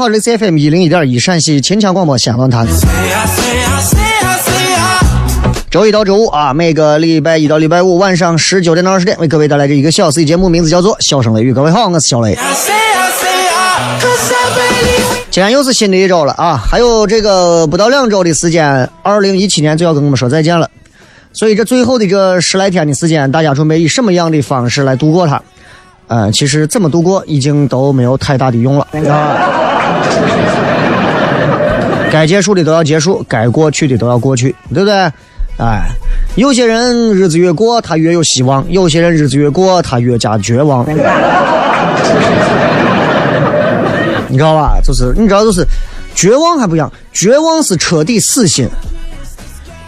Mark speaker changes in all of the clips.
Speaker 1: 好这是 CFM 一零一点一陕西秦腔广播西安论坛。周一到周五啊，每个礼拜一到礼拜五晚上十九点到二十点，为各位带来这一个小时的节目，名字叫做《笑声雷雨》。各位好，我是小雷。今天又是新的一周了啊，还有这个不到两周的时间，二零一七年就要跟我们说再见了。所以这最后的这十来天的时间，大家准备以什么样的方式来度过它？呃，其实怎么度过已经都没有太大的用了。该结束的都要结束，该过去的都要过去，对不对？哎，有些人日子越过他越有希望，有些人日子越过他越加绝望。你知道吧？就是你知道，就是绝望还不一样，绝望是彻底死心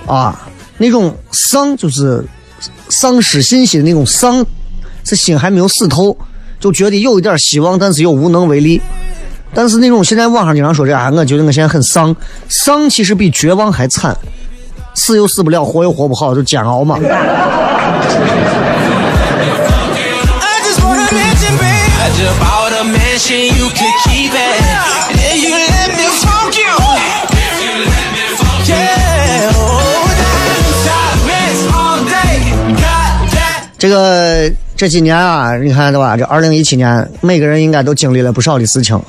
Speaker 1: 啊，那种丧就是丧失信心的那种丧。是心还没有死透，就觉得有一点希望，但是又无能为力。但是那种现在网上经常说这啊，我觉得我现在很丧，丧其实比绝望还惨，死又死不了，活又活不好，就煎熬嘛。这个。这几年啊，你看对吧？这二零一七年，每个人应该都经历了不少的事情。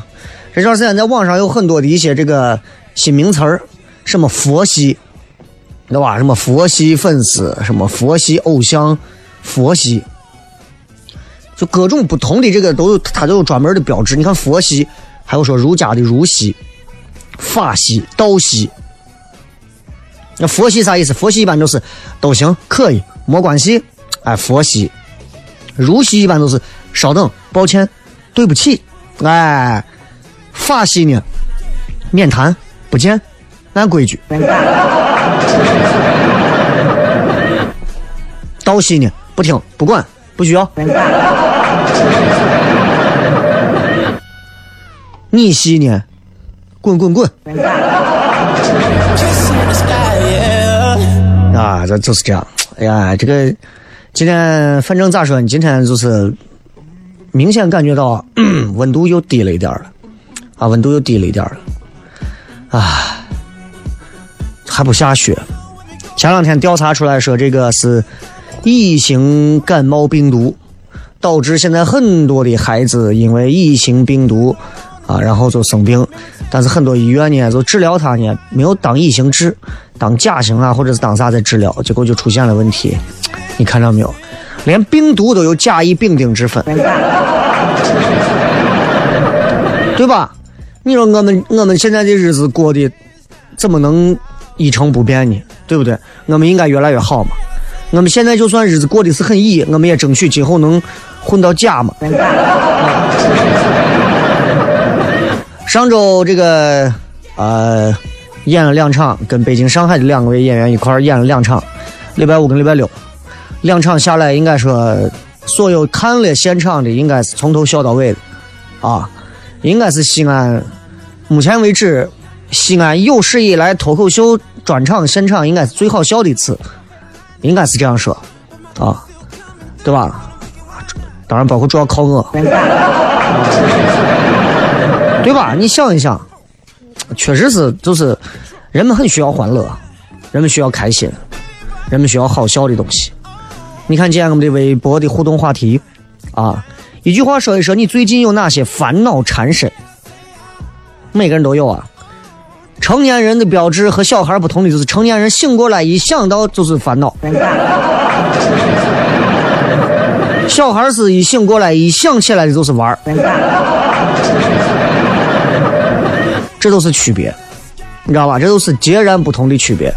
Speaker 1: 这段时间在网上有很多的一些这个新名词儿，什么佛系，对吧？什么佛系粉丝，什么佛系偶像，佛系，就各种不同的这个都有，它都有专门的标志。你看佛系，还有说儒家的儒系，法系、道系。那佛系啥意思？佛系一般都是都行，可以，没关系。哎，佛系。儒系一般都是稍等，抱歉，对不起，哎，法系呢，免谈，不见，按规矩。道系呢，不听，不管，不需要。你系呢，滚滚滚。啊，这就是这样。哎呀，这个。今天反正咋说呢？今天就是明显感觉到温度又低了一点了，啊，温度又低了一点了，啊，还不下雪。前两天调查出来说，这个是乙型感冒病毒，导致现在很多的孩子因为乙型病毒啊，然后就生病。但是很多医院呢，就治疗他呢，没有当乙型治，当甲型啊，或者是当啥在治疗，结果就出现了问题。你看到没有？连病毒都有甲乙丙丁之分，对吧？你说我们我们现在的日子过得怎么能一成不变呢？对不对？我们应该越来越好嘛。我们现在就算日子过得是很乙，我们也争取今后能混到甲嘛。上周这个呃演了两场，跟北京、上海的两位演员一块演了两场，礼拜五跟礼拜六，两场下来应该说所有看了现场的应该是从头笑到尾的啊，应该是西安目前为止西安有史以来脱口秀专场现场应该是最好笑的一次，应该是这样说啊，对吧？当然包括主要靠我。对吧？你想一想，确实是，就是人们很需要欢乐，人们需要开心，人们需要好笑的东西。你看今天我们的微博的互动话题啊，一句话说一说你最近有哪些烦恼缠身？每个人都有啊。成年人的标志和小孩不同的就是，成年人醒过来一想到就是烦恼，小孩是一醒过来一想起来的就是玩儿。这都是区别，你知道吧？这都是截然不同的区别。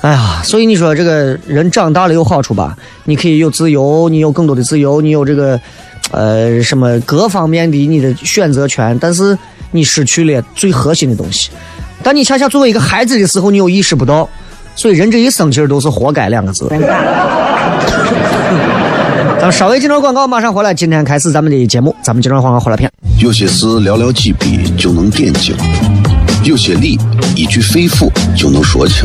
Speaker 1: 哎呀，所以你说这个人长大了有好处吧？你可以有自由，你有更多的自由，你有这个呃什么各方面的你的选择权，但是你失去了最核心的东西。但你恰恰作为一个孩子的时候，你又意识不到，所以人这一生其实都是活该两个字。咱们稍微进段广告，马上回来。今天开始咱们的节目，咱们进段广告回来片。
Speaker 2: 有些事寥寥几笔就能点睛，有些理一句肺腑就能说清，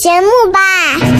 Speaker 3: 节目吧。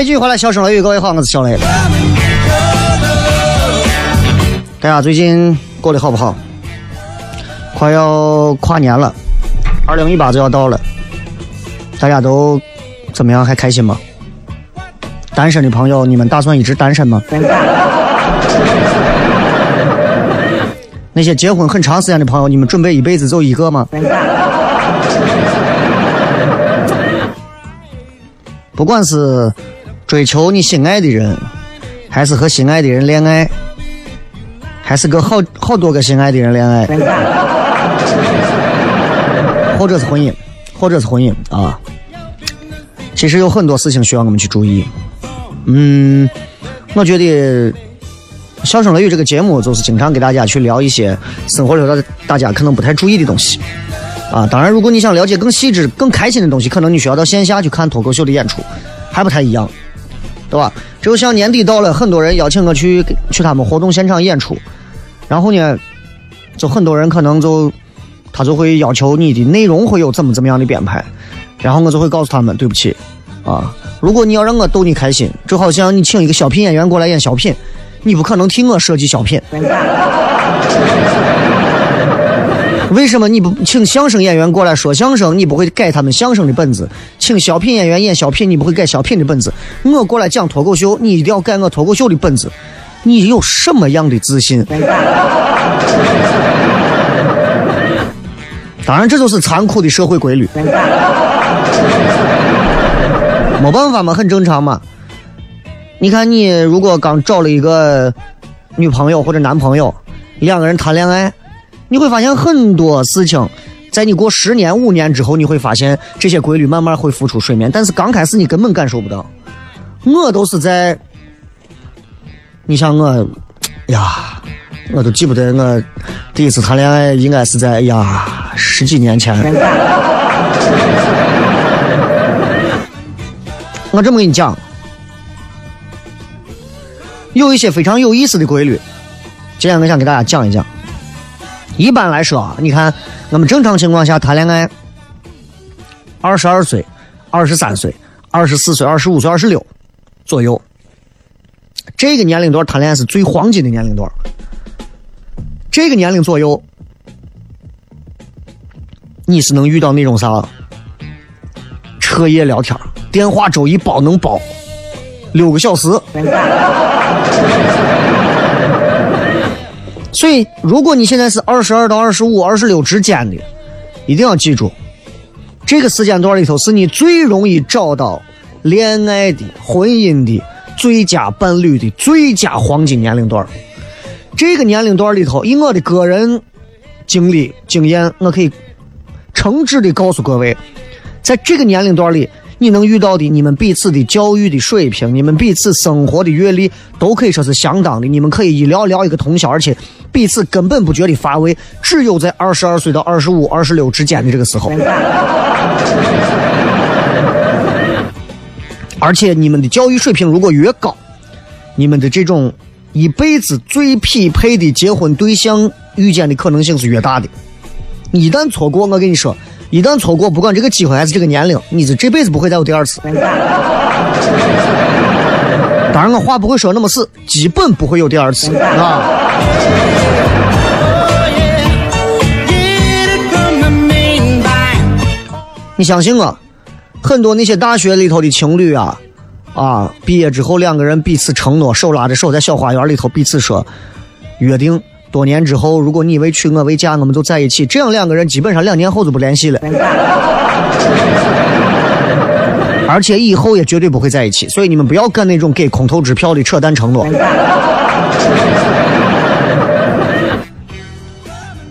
Speaker 1: 位继续回来，小声雷雨，各位好，我是小雷。大家最近过得好不好？快要跨年了，二零一八就要到了，大家都怎么样？还开心吗？单身的朋友，你们打算一直单身吗？那些结婚很长时间的朋友，你们准备一辈子走一个吗？不管是追求你心爱的人，还是和心爱的人恋爱，还是跟好好多个心爱的人恋爱，或者是婚姻，或者是婚姻啊，其实有很多事情需要我们去注意。嗯，我觉得《笑声雷雨》这个节目就是经常给大家去聊一些生活里头大家可能不太注意的东西。啊，当然，如果你想了解更细致、更开心的东西，可能你需要到线下去看脱口秀的演出，还不太一样，对吧？就像年底到了，很多人邀请我去去他们活动现场演出，然后呢，就很多人可能就他就会要求你的内容会有怎么怎么样的编排，然后我就会告诉他们，对不起，啊，如果你要让我逗你开心，就好像你请一个小品演员过来演小品，你不可能替我设计小品。为什么你不请相声演员过来说相声？你不会改他们相声的本子？请小品演员演小品，你不会改小品的本子？我过来讲脱口秀，你一定要改我脱口秀的本子？你有什么样的自信？当然，这就是残酷的社会规律。没办法嘛，很正常嘛。你看，你如果刚找了一个女朋友或者男朋友，两个人谈恋爱。你会发现很多事情，在你过十年、五年之后，你会发现这些规律慢慢会浮出水面。但是刚开始你根本感受不到。我都是在，你像我，呀，我都记不得我第一次谈恋爱应该是在呀十几年前。我这么跟你讲，有一些非常有意思的规律，今天我想给大家讲一讲。一般来说啊，你看，我们正常情况下谈恋爱，二十二岁、二十三岁、二十四岁、二十五岁、二十六左右，这个年龄段谈恋爱是最黄金的年龄段。这个年龄左右，你是能遇到那种啥，彻夜聊天，电话粥一煲能煲六个小时。所以，如果你现在是二十二到二十五、二十六之间的，一定要记住，这个时间段里头是你最容易找到恋爱的、婚姻的最佳伴侣的最佳黄金年龄段。这个年龄段里头，以我的个人经历经验，我可以诚挚的告诉各位，在这个年龄段里。你能遇到的，你们彼此的教育的水平，你们彼此生活的阅历，都可以说是相当的。你们可以一聊聊一个通宵，而且彼此根本不觉得乏味。只有在二十二岁到二十五、二十六之间的这个时候，而且你们的教育水平如果越高，你们的这种一辈子最匹配的结婚对象遇见的可能性是越大的。一旦错过，我跟你说。一旦错过，不管这个机会还是这个年龄，你是这辈子不会再有第二次。当然，我话不会说那么死，基本不会有第二次啊。你相信我，很多那些大学里头的情侣啊，啊，毕业之后两个人彼此承诺，手拉着手在小花园里头彼此说约定。多年之后，如果你为娶我为嫁，我们就在一起。这样两个人基本上两年后就不联系了，而且以后也绝对不会在一起。所以你们不要干那种给空头支票的扯淡承诺。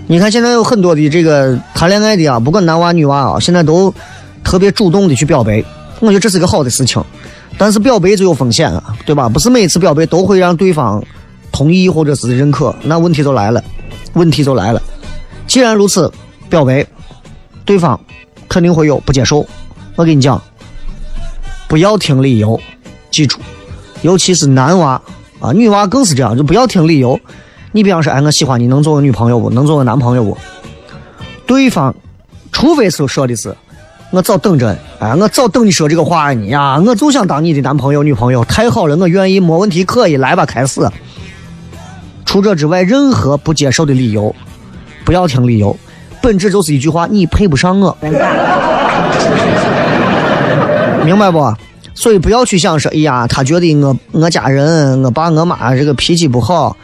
Speaker 1: 你看现在有很多的这个谈恋爱的啊，不管男娃女娃啊，现在都特别主动的去表白。我觉得这是个好的事情，但是表白就有风险啊，对吧？不是每次表白都会让对方。同意或者是认可，那问题就来了，问题就来了。既然如此，表白，对方肯定会有不接受。我跟你讲，不要听理由，记住，尤其是男娃啊，女娃更是这样，就不要听理由。你比方说，哎，我喜欢你，能做我女朋友不？能做我男朋友不？对方，除非是说的是，我早等着，哎，我早等你说这个话你呀，我就想当你的男朋友、女朋友，太好了，我愿意，没问题，可以，来吧，开始。除这之外，任何不接受的理由，不要听理由，本质就是一句话：你配不上我，明白不？所以不要去想说，哎呀，他觉得我我家人，我爸我妈这个脾气不好，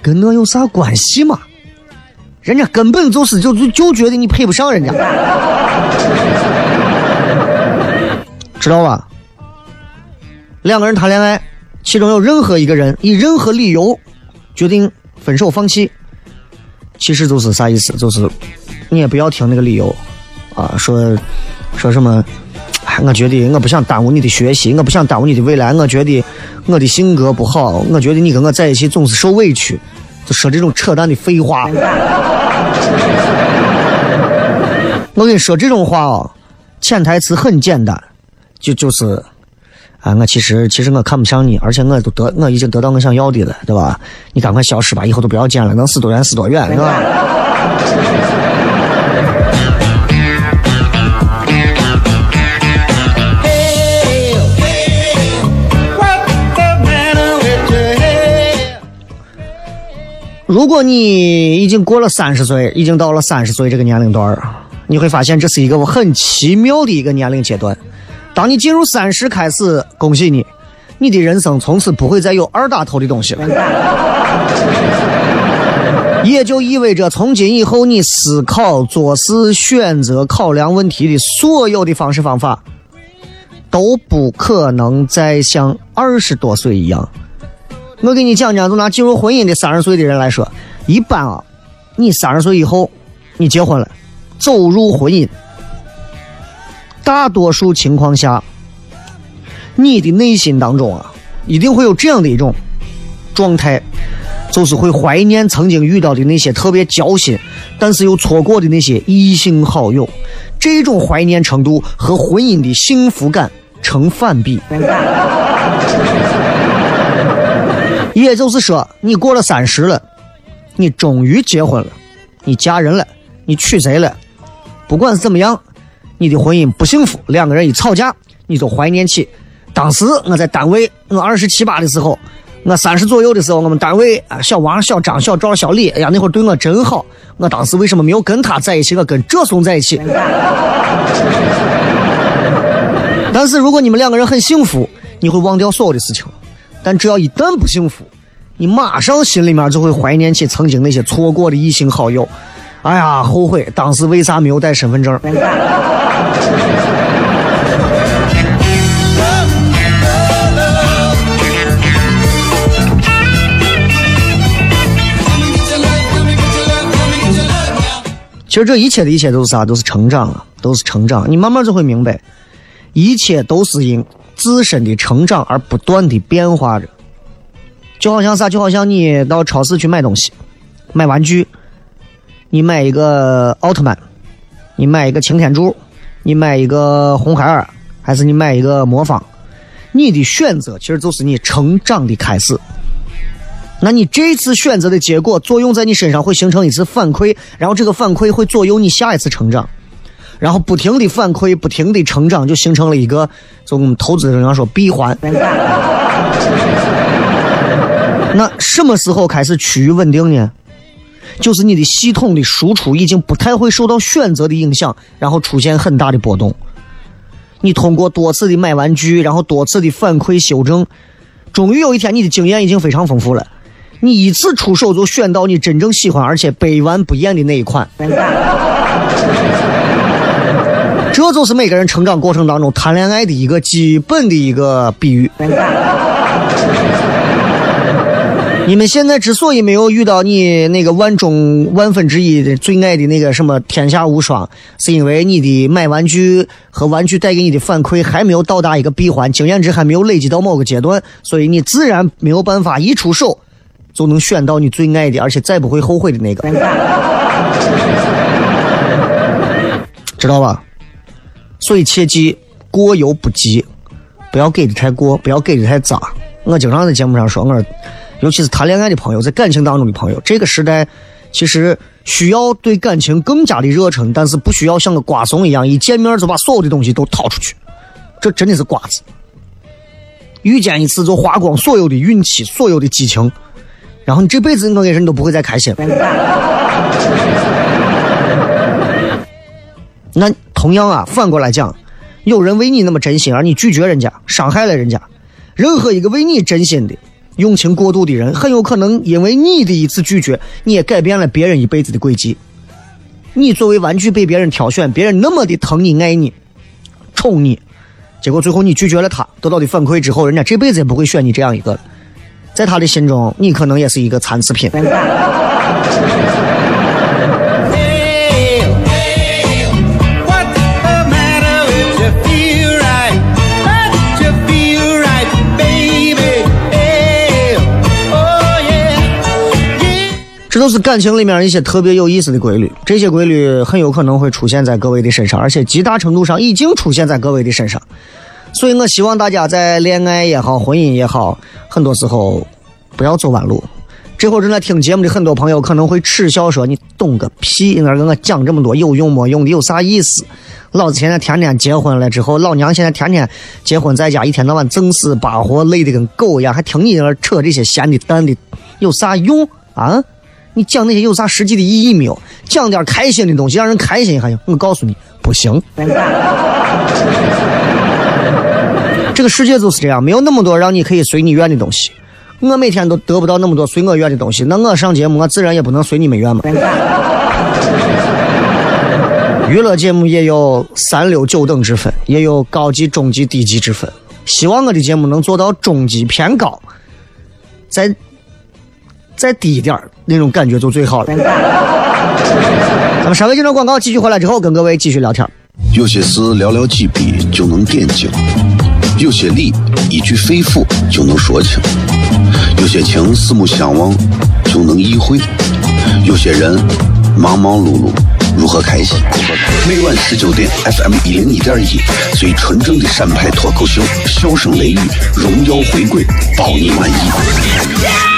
Speaker 1: 跟我有啥关系嘛？人家根本就是就就就觉得你配不上人家，知道吧？两个人谈恋爱，其中有任何一个人以任何理由。决定分手放弃，其实就是啥意思？就是你也不要听那个理由啊，说说什么？哎我觉得我不想耽误你的学习，我不想耽误你的未来。我觉得我的性格不好，我觉得你跟我在一起总是受委屈，就说这种扯淡的废话。我跟你说这种话哦，潜台词很简单，就就是。啊，我其实其实我看不上你，而且我都得我已经得到我想要的了，对吧？你赶快消失吧，以后都不要见了，能死多远死多远，是吧？如果你已经过了三十岁，已经到了三十岁这个年龄段，你会发现这是一个很奇妙的一个年龄阶段。当你进入三十开始，恭喜你，你的人生从此不会再有二打头的东西了。也就意味着，从今以后，你思考、做事、选择、考量问题的所有的方式方法，都不可能再像二十多岁一样。我给你讲讲，就拿进入婚姻的三十岁的人来说，一般啊，你三十岁以后，你结婚了，走入婚姻，大多数情况下，你的内心当中啊，一定会有这样的一种状态，就是会怀念曾经遇到的那些特别交心，但是又错过的那些异性好友，这种怀念程度和婚姻的幸福感成反比。也就是说，你过了三十了，你终于结婚了，你嫁人了，你娶谁了？不管是怎么样，你的婚姻不幸福，两个人一吵架，你就怀念起当时我在单位，我二十七八的时候，我三十左右的时候，我们单位啊，小王、小张、小赵、小李，哎呀，那会对我真好。我当时为什么没有跟他在一起，我跟这怂在一起？但是如果你们两个人很幸福，你会忘掉所有的事情。但只要一旦不幸福，你马上心里面就会怀念起曾经那些错过的异性好友。哎呀，后悔当时为啥没有带身份证。其实这一切的一切都是啥？都是成长啊，都是成长。你慢慢就会明白，一切都是因自身的成长而不断的变化着。就好像啥？就好像你到超市去买东西，买玩具，你买一个奥特曼，你买一个擎天柱，你买一个红孩儿，还是你买一个魔方？你的选择其实就是你成长的开始。那你这次选择的结果作用在你身上，会形成一次反馈，然后这个反馈会左右你下一次成长，然后不停的反馈，不停的成长，就形成了一个，就我们投资人常说闭环。那什么时候开始趋于稳定呢？就是你的系统的输出已经不太会受到选择的影响，然后出现很大的波动。你通过多次的买玩具，然后多次的反馈修正，终于有一天你的经验已经非常丰富了。你一次出手就选到你真正喜欢而且百玩不厌的那一款，这就是每个人成长过程当中谈恋爱的一个基本的一个比喻。你们现在之所以没有遇到你那个万中万分之一的最爱的那个什么天下无双，是因为你的买玩具和玩具带给你的反馈还没有到达一个闭环，经验值还没有累积到某个阶段，所以你自然没有办法一出手就能选到你最爱的，而且再不会后悔的那个，知道吧？所以切记过犹不及，不要给的太过，不要给的太杂。我经常在节目上说，我。尤其是谈恋爱的朋友，在感情当中的朋友，这个时代其实需要对感情更加的热忱，但是不需要像个瓜怂一样，一见面就把所有的东西都掏出去。这真的是瓜子，遇见一次就花光所有的运气，所有的激情，然后你这辈子我跟你说你都不会再开心。那同样啊，反过来讲，有人为你那么真心，而你拒绝人家，伤害了人家，任何一个为你真心的。用情过度的人，很有可能因为你的一次拒绝，你也改变了别人一辈子的轨迹。你作为玩具被别人挑选，别人那么的疼你、爱你、宠你，结果最后你拒绝了他，得到的反馈之后，人家这辈子也不会选你这样一个。在他的心中，你可能也是一个残次品。就是感情里面一些特别有意思的规律，这些规律很有可能会出现在各位的身上，而且极大程度上已经出现在各位的身上。所以我希望大家在恋爱也好，婚姻也好，很多时候不要走弯路。这会正在听节目的很多朋友可能会耻笑说：“你懂个屁！你那跟我讲这么多有用没用的，有啥意思？老子现在天天结婚了之后，老娘现在天天结婚在家，一天到晚整死巴活，累得跟狗一样，还听你那扯这些闲的淡的，有啥用啊？你讲那些有啥实际的意义没有？讲点开心的东西，让人开心还行。我告诉你，不行。这个世界就是这样，没有那么多让你可以随你愿的东西。我每天都得不到那么多随我愿的东西，那我上节目，我自然也不能随你们愿嘛。娱乐节目也有三六九等之分，也有高级、中级、低级之分。希望我的节目能做到中级偏高，在再低一点那种感觉就最好了。咱们稍微进段广告，继续回来之后跟各位继续聊天。
Speaker 2: 有些事寥寥几笔就能点睛，有些理一句肺腑就能说清，有些情四目相望就能意会，有些人忙忙碌碌如何开心？每晚十九点，FM 一零一点一，最纯正的陕派脱口秀，笑声雷雨，荣耀回归，包你满意。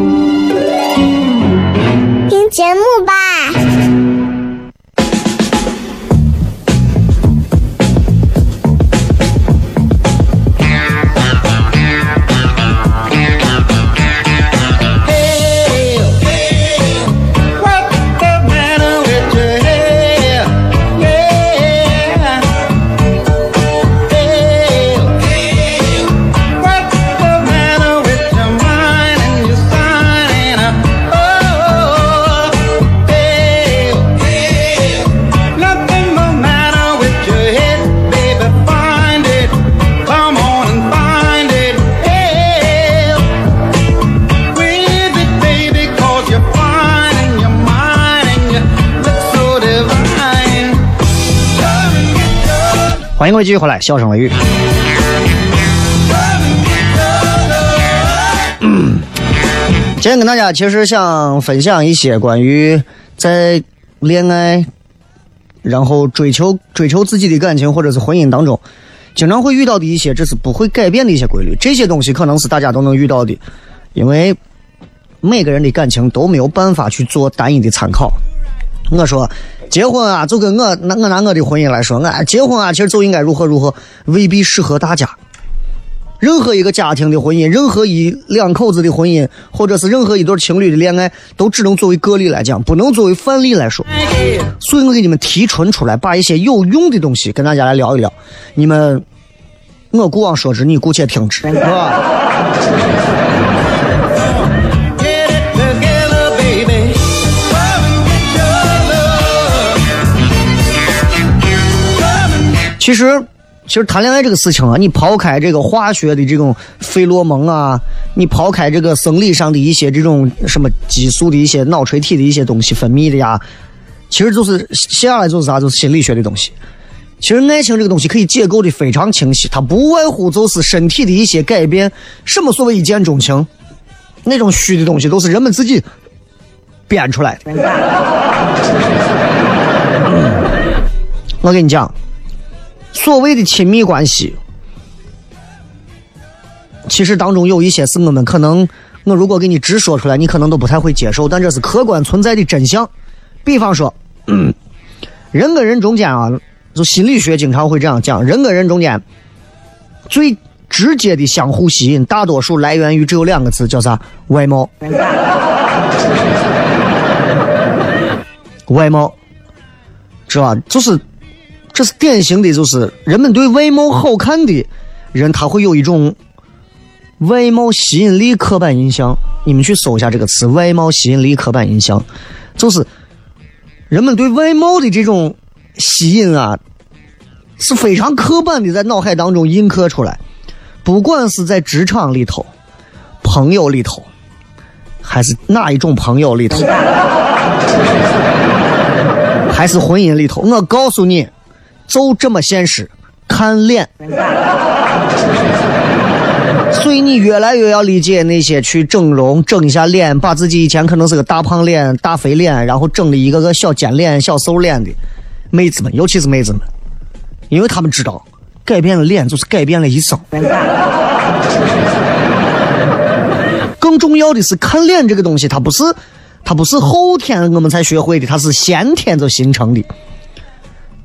Speaker 3: 节目吧。
Speaker 1: 迎各位继续回来，笑声雷雨。今天跟大家其实想分享一些关于在恋爱，然后追求追求自己的感情或者是婚姻当中，经常会遇到的一些，这是不会改变的一些规律。这些东西可能是大家都能遇到的，因为每个人的感情都没有办法去做单一的参考。我说。结婚啊，就跟我拿我拿我的婚姻来说，俺结婚啊，其实就应该如何如何，未必适合大家。任何一个家庭的婚姻，任何一两口子的婚姻，或者是任何一对情侣的恋爱，都只能作为个例来讲，不能作为范例来说。所以我给你们提纯出来，把一些有用的东西跟大家来聊一聊。你们，我姑往说之，你姑且听之，是吧？其实，其实谈恋爱这个事情啊，你抛开这个化学的这种费洛蒙啊，你抛开这个生理上的一些这种什么激素的一些脑垂体的一些东西分泌的呀，其实就是接下来就是啥，就是心理学的东西。其实爱情这个东西可以解构的非常清晰，它不外乎就是身体的一些改变。什么所谓一见钟情，那种虚的东西都是人们自己编出来的。我跟你讲。所谓的亲密关系，其实当中有一些是我们可能，我如果给你直说出来，你可能都不太会接受，但这是客观存在的真相。比方说，嗯 人跟人中间啊，就心理学经常会这样讲，人跟人中间最直接的相互吸引，大多数来源于只有两个字，叫啥？外貌。外貌，知道吧？就是，这是典型的，就是人们对外貌好看的人，他会有一种外貌吸引力刻板印象。你们去搜一下这个词“外貌吸引力刻板印象”，就是人们对外貌的这种吸引啊，是非常刻板的，在脑海当中印刻出来。不管是在职场里头、朋友里头，还是哪一种朋友里头。还是婚姻里头，我告诉你，就这么现实，看脸。所以你越来越要理解那些去整容、整一下脸，把自己以前可能是个大胖脸、大肥脸，然后整了一个个小尖脸、小瘦脸的妹子们，尤其是妹子们，因为他们知道，改变了脸就是改变了一生。更重要的是，看脸这个东西，它不是。它不是后天我们才学会的，它是先天就形成的。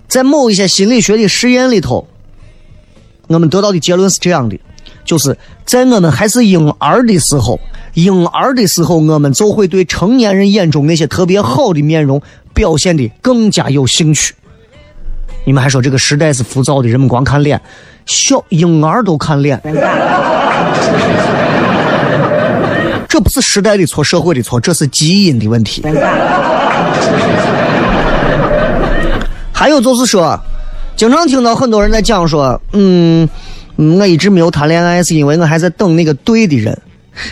Speaker 1: 在某一些心理学的实验里头，我们得到的结论是这样的：就是在我们还是婴儿的时候，婴儿的时候，我们就会对成年人眼中那些特别好的面容表现的更加有兴趣。你们还说这个时代是浮躁的，人们光看脸，小婴儿都看脸。这不是时代的错，社会的错，这是基因的问题。还有就是说，经常听到很多人在讲说，嗯，我一直没有谈恋爱，是因为我还在等那个对的人。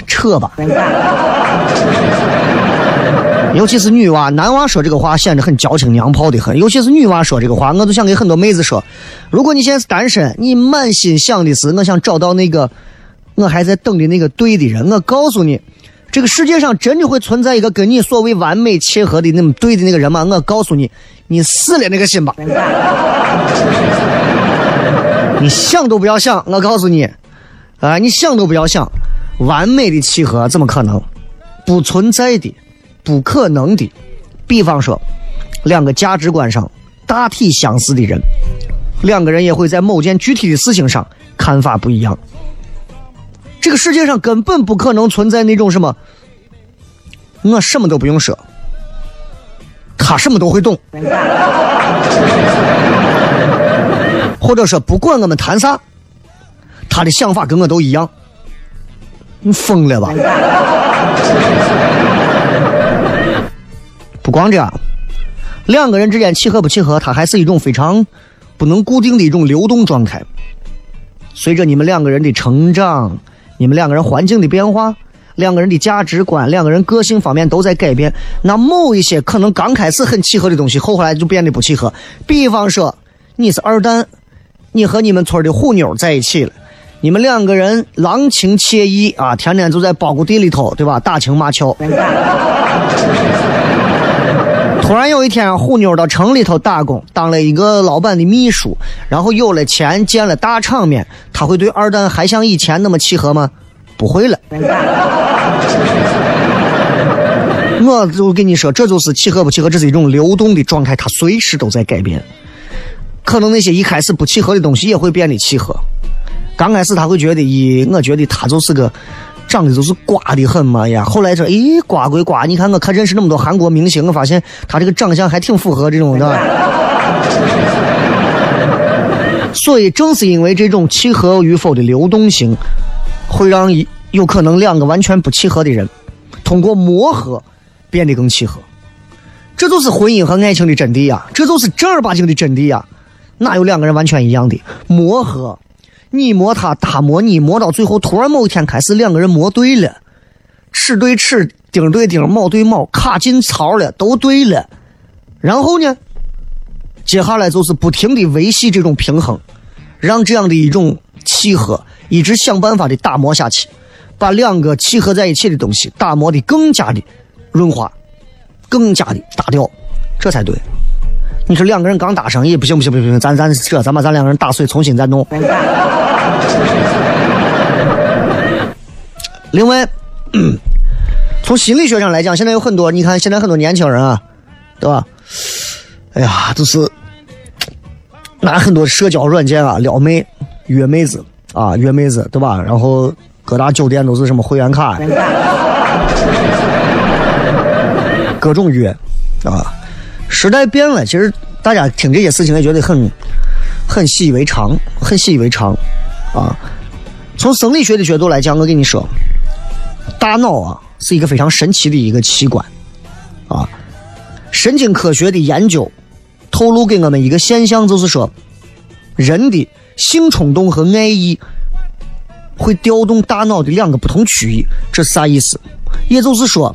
Speaker 1: 扯吧。尤其是女娃，男娃说这个话显得很矫情娘炮的很。尤其是女娃说这个话，我都想给很多妹子说：如果你现在是单身，你满心想的是我想找到那个。我还在等的那个对的人，我告诉你，这个世界上真的会存在一个跟你所谓完美契合的那么对的那个人吗？我告诉你，你死了那个心吧，你想都不要想。我告诉你，啊，你想都不要想，完美的契合怎么可能？不存在的，不可能的。比方说，两个价值观上大体相似的人，两个人也会在某件具体的事情上看法不一样。这个世界上根本不可能存在那种什么，我什么都不用说，他什么都会懂，或者说不管我们谈啥，他的想法跟我都一样，你疯了吧？不光这样，两个人之间契合不契合，它还是一种非常不能固定的一种流动状态，随着你们两个人的成长。你们两个人环境的变化，两个人的价值观，两个人个性方面都在改变。那某一些可能刚开始很契合的东西，后来就变得不契合。比方说，你是二蛋，你和你们村的虎妞在一起了，你们两个人郎情妾意啊，天天就在苞谷地里头，对吧？打情骂俏。突然有一天，虎妞到城里头打工，当了一个老板的秘书，然后有了钱，见了大场面，他会对二蛋还像以前那么契合吗？不会了。我就跟你说，这就是契合不契合，这是一种流动的状态，它随时都在改变。可能那些一开始不契合的东西也会变得契合。刚开始他会觉得，咦，我觉得他就是个。长得就是瓜的很嘛呀！后来说，咦，瓜归瓜，你看我看认识那么多韩国明星，我发现他这个长相还挺符合这种的。所以正是因为这种契合与否的流动性，会让一有可能两个完全不契合的人，通过磨合变得更契合。这就是婚姻和爱情的真谛呀！这就是正儿八经的真谛呀！哪有两个人完全一样的磨合？你磨他，他磨你，磨到最后，突然某一天开始，两个人磨对了，尺对尺，钉对钉，铆对铆，卡进槽了，都对了。然后呢，接下来就是不停的维系这种平衡，让这样的一种契合一直想办法的打磨下去，把两个契合在一起的东西打磨的更加的润滑，更加的打掉，这才对。你说两个人刚搭上，也不行不行不行，咱咱这咱把咱两个人打碎，重新再弄。另外，从心理学上来讲，现在有很多，你看现在很多年轻人啊，对吧？哎呀，就是拿很多社交软件啊撩妹、约妹子，啊，约妹子对吧？然后各大酒店都是什么会员卡，各种约啊。时代变了，其实大家听这些事情也觉得很很习以为常，很习以为常啊。从生理学的角度来讲，我跟你说，大脑啊是一个非常神奇的一个器官啊。神经科学的研究透露给我们一个现象，就是说，人的性冲动和爱意会调动大脑的两个不同区域，这是啥意思？也就是说，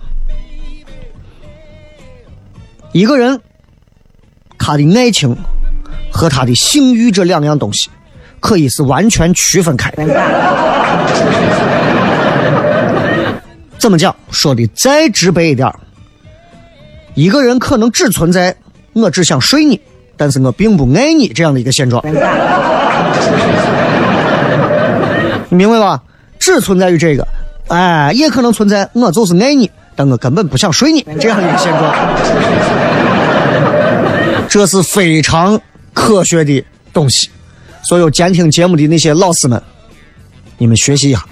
Speaker 1: 一个人他的爱情和他的性欲这两样东西可以是完全区分开的。怎么讲？说的再直白一点。一个人可能只存在我只想睡你，但是我并不爱你这样的一个现状，你明白吧？只存在于这个，哎，也可能存在我就是爱你，但我根本不想睡你这样一个现状，这是非常科学的东西。所有监听节目的那些老师们，你们学习一下。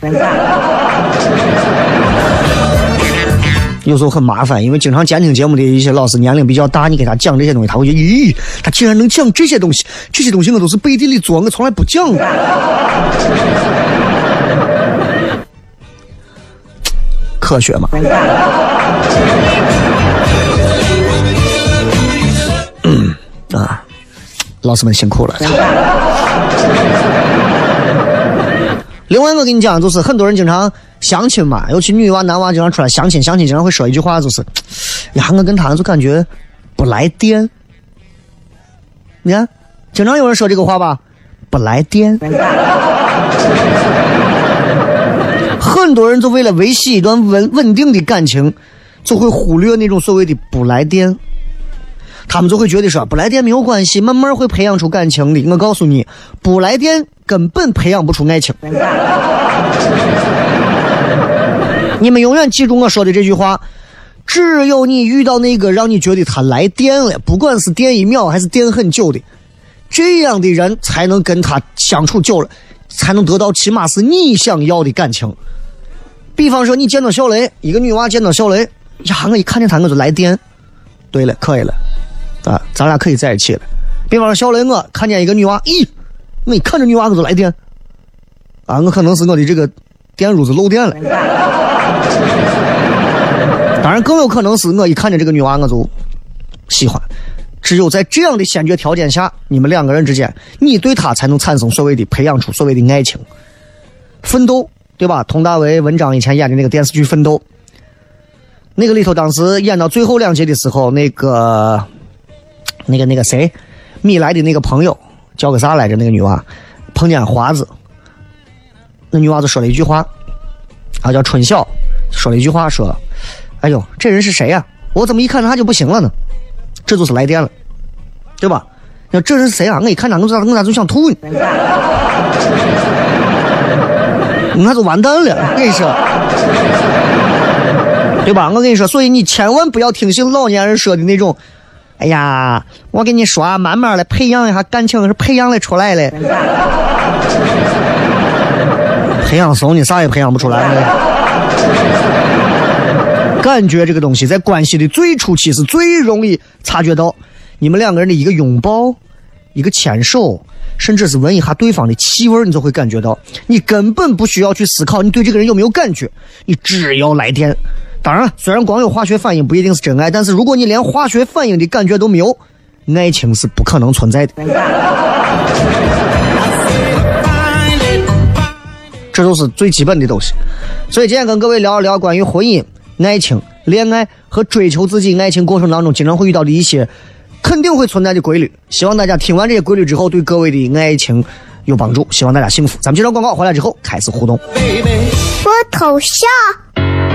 Speaker 1: 有时候很麻烦，因为经常监听节目的一些老师年龄比较大，你给他讲这些东西，他会觉得，咦，他竟然能讲这些东西，这些东西我都是背地里做，我从来不讲。科学嘛。嗯啊，老师们辛苦了。另外，我跟你讲，就是很多人经常相亲嘛，尤其女娃、男娃经常出来相亲，相亲经常会说一句话，就是呀，我跟他就感觉不来电。你看，经常有人说这个话吧，不来电。很多人就为了维系一段稳稳定的感情，就会忽略那种所谓的不来电。他们就会觉得说不来电没有关系，慢慢会培养出感情的。我告诉你，不来电根本培养不出爱情。你们永远记住我说的这句话：只有你遇到那个让你觉得他来电了，不管是电一秒还是电很久的，这样的人才能跟他相处久了，才能得到起码是你想要的感情。比方说，你见到小雷，一个女娃见到小雷，呀，我一看见他我就来电。对了，可以了。啊，咱俩可以在一起了。比方说，小雷，我看见一个女娃，咦，我一看这女娃我就来电。啊，我可能是我的这个电褥子漏电了。当然，更有可能是我一看见这个女娃我就喜欢。只有在这样的先决条件下，你们两个人之间，你对她才能产生所谓的培养出所谓的爱情。奋斗，对吧？佟大为、文章以前演的那个电视剧《奋斗》，那个里头当时演到最后两集的时候，那个。那个那个谁，米莱的那个朋友叫个啥来着？那个女娃碰见华子，那女娃子说了一句话，啊叫春晓，说了一句话说：“哎呦，这人是谁呀？我怎么一看他就不行了呢？这就是来电了，对吧？那这人是谁啊？我一看他，我咋我咋就想吐呢？那就完蛋了，我跟你说，对吧？我跟你说，所以你千万不要听信老年人说的那种。”哎呀，我跟你说啊，慢慢的培养一下感情是培养的出来的。培养怂，你啥也培养不出来。感觉这个东西在关系的最初期是最容易察觉到，你们两个人的一个拥抱、一个牵手，甚至是闻一下对方的气味，你就会感觉到。你根本不需要去思考你对这个人有没有感觉，你只要来电。当然，虽然光有化学反应不一定是真爱，但是如果你连化学反应的感觉都没有，爱情是不可能存在的。这都是最基本的东西。所以今天跟各位聊一聊关于婚姻、爱情、恋爱和追求自己爱情过程当中经常会遇到的一些肯定会存在的规律。希望大家听完这些规律之后，对各位的爱情有帮助。希望大家幸福。咱们接着广告回来之后开始互动。
Speaker 3: 我头像。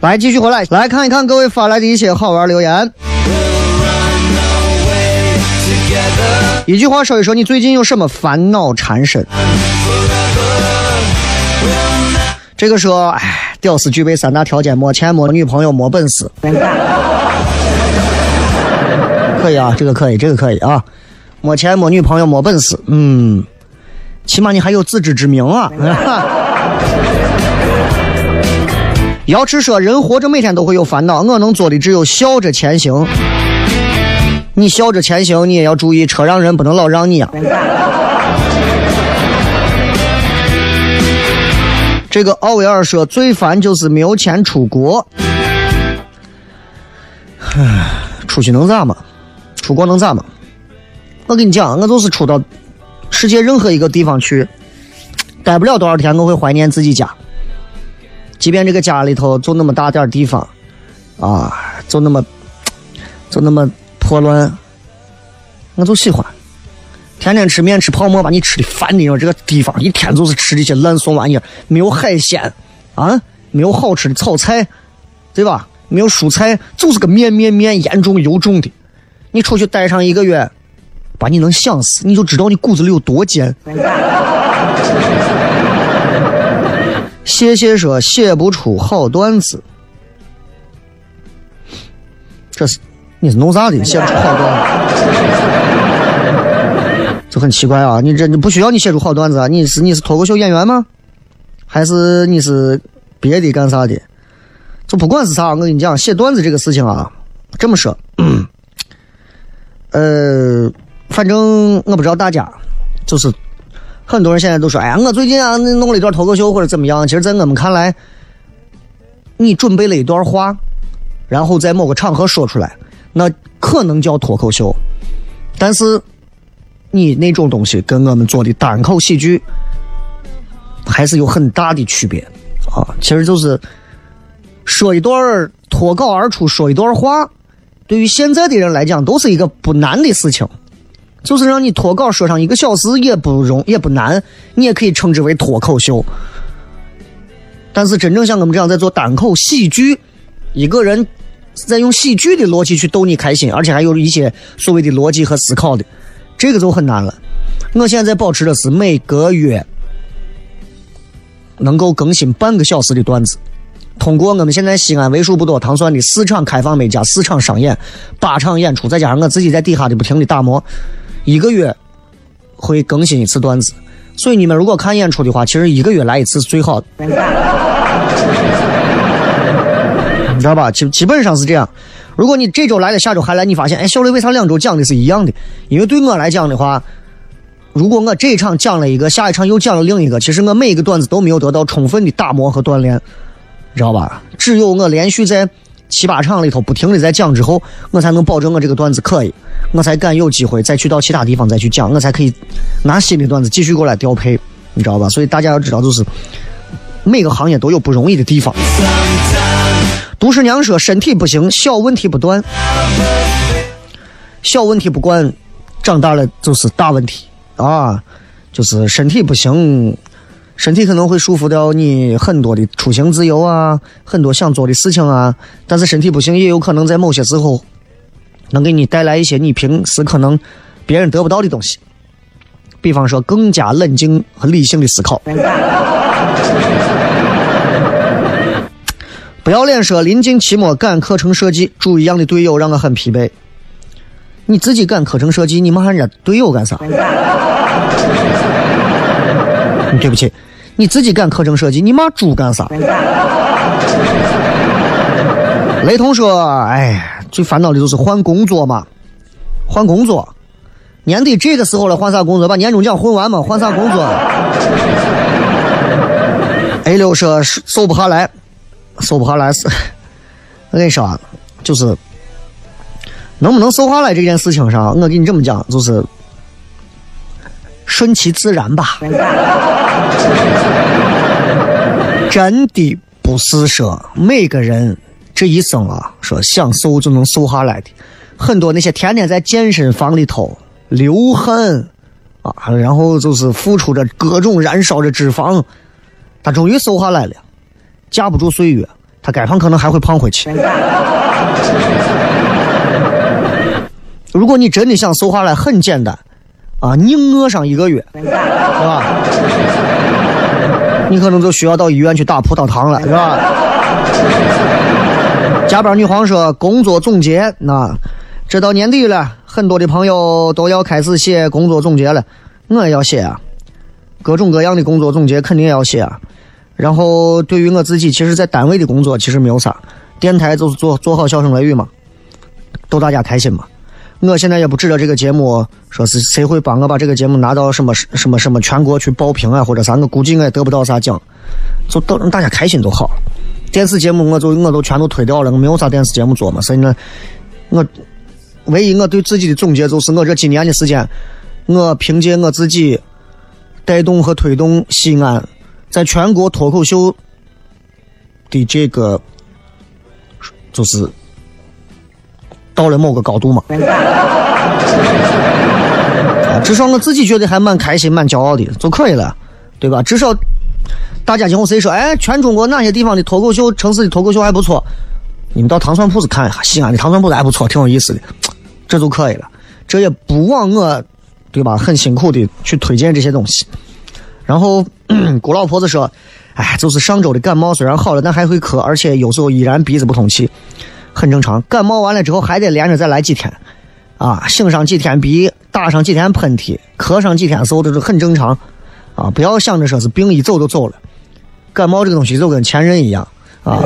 Speaker 1: 来，继续回来，来看一看各位发来的一些好玩留言。一句话说一说你最近有什么烦恼缠身？这个说，哎，屌丝具备三大条件：没钱、没女朋友、没本事。可以啊，这个可以，这个可以啊。没钱、没女朋友、没本事，嗯，起码你还有自知之明啊。瑶池说：“人活着每天都会有烦恼，我能做的只有笑着前行。你笑着前行，你也要注意车让人不能老让你啊。”这个奥威尔说：“最烦就是没有钱出国。”唉，出去能咋嘛？出国能咋嘛？我跟你讲，我就是出到世界任何一个地方去，待不了多少天，我会怀念自己家。即便这个家里头就那么大点地方，啊，就那么就那么破乱，我就喜欢。天天吃面吃泡馍，把你吃的烦的。这个地方一天就是吃这些烂怂玩意儿，没有海鲜啊，没有好吃的炒菜，对吧？没有蔬菜，就是个面面面，严重油重的。你出去待上一个月，把你能想死，你就知道你骨子里有多贱。谢谢说写不出好段子，这是你是弄啥的？写不出好段子，就很奇怪啊！你这你不需要你写出好段子啊？你是你是脱口秀演员吗？还是你是别的干啥的？就不管是啥，我跟你讲，写段子这个事情啊，这么说，嗯呃，反正我不知道大家，就是很多人现在都说，哎呀，我最近啊弄了一段脱口秀或者怎么样。其实，在我们看来，你准备了一段话，然后在某个场合说出来，那可能叫脱口秀。但是，你那种东西跟我们做的单口喜剧还是有很大的区别啊。其实就是说一段脱稿而出，说一段话，对于现在的人来讲，都是一个不难的事情。就是让你脱稿说上一个小时也不容也不难，你也可以称之为脱口秀。但是真正像我们这样在做单口喜剧，一个人在用喜剧的逻辑去逗你开心，而且还有一些所谓的逻辑和思考的，这个就很难了。我现在保持的是每个月能够更新半个小时的段子。通过我们现在西安为数不多糖蒜的四场开放美加四场商演，八场演出，再加上我自己在底下的不停的打磨，一个月会更新一次段子。所以你们如果看演出的话，其实一个月来一次是最好的，你知道吧？基基本上是这样。如果你这周来了，下周还来，你发现，哎，小雷为啥两周讲的是一样的？因为对我来讲的话，如果我这一场讲了一个，下一场又讲了另一个，其实我每一个段子都没有得到充分的打磨和锻炼。知道吧？只有我连续在七八场里头不停的在讲之后，我才能保证我这个段子可以，我才敢有机会再去到其他地方再去讲，我才可以拿新的段子继续过来调配，你知道吧？所以大家要知道，就是每个行业都有不容易的地方。杜十娘说：“身体不行，小问题不断，小问题不管，长大了就是大问题啊！就是身体不行。”身体可能会束缚掉你很多的出行自由啊，很多想做的事情啊。但是身体不行，也有可能在某些时候能给你带来一些你平时可能别人得不到的东西，比方说更加冷静和理性的思考。不要脸说临近期末赶课程设计，猪一样的队友让我很疲惫。你自己赶课程设计，你骂人家队友干啥？对不起，你自己干课程设计，你骂猪干啥？雷同说：“哎，最烦恼的就是换工作嘛，换工作。年底这个时候了，换啥工作？把年终奖混完嘛，换啥工作？”A 六说：“瘦不下来，瘦不下来是，我跟你说啊，就是能不能瘦下来这件事情上，我跟你这么讲，就是顺其自然吧。真的不是说每个人这一生啊，说想瘦就能瘦下来的。很多那些天天在健身房里头流汗啊，然后就是付出着各种燃烧着脂肪，他终于瘦下来了。架不住岁月，他该胖可能还会胖回去。如果你真的想瘦下来，很简单啊，硬饿上一个月，是吧？你可能就需要到医院去打葡萄糖了，是吧？加班女皇说工作总结，那这到年底了，很多的朋友都要开始写工作总结了，我也要写啊，各种各样的工作总结肯定也要写啊。然后对于我自己，其实，在单位的工作其实没有啥，电台就是做做好笑声雷雨嘛，逗大家开心嘛。我现在也不指着这个节目说是谁会帮我把这个节目拿到什么什么什么全国去报评啊，或者啥，我估计我也得不到啥奖，就逗让大家开心就好。电视节目我就我都全都推掉了，我没有啥电视节目做嘛，所以呢，我唯一我对自己的总结就是我这几年的时间，我凭借我自己带动和推动西安在全国脱口秀的这个就是。到了某个高度嘛，啊，至少我自己觉得还蛮开心、蛮骄傲的就可以了，对吧？至少大家今后谁说，哎，全中国哪些地方的脱口秀城市的脱口秀还不错，你们到糖蒜铺子看一下，西安的糖蒜铺子还不错，挺有意思的，这就可以了。这也不枉我，对吧？很辛苦的去推荐这些东西。然后 郭老婆子说，哎，就是上周的感冒虽然好了，但还会咳，而且有时候依然鼻子不通气。很正常，感冒完了之后还得连着再来几天，啊，擤上几天鼻，打上几天喷嚏，咳上几天嗽，这是很正常，啊，不要想着说是病一走就走了，感冒这个东西就跟前任一样，啊。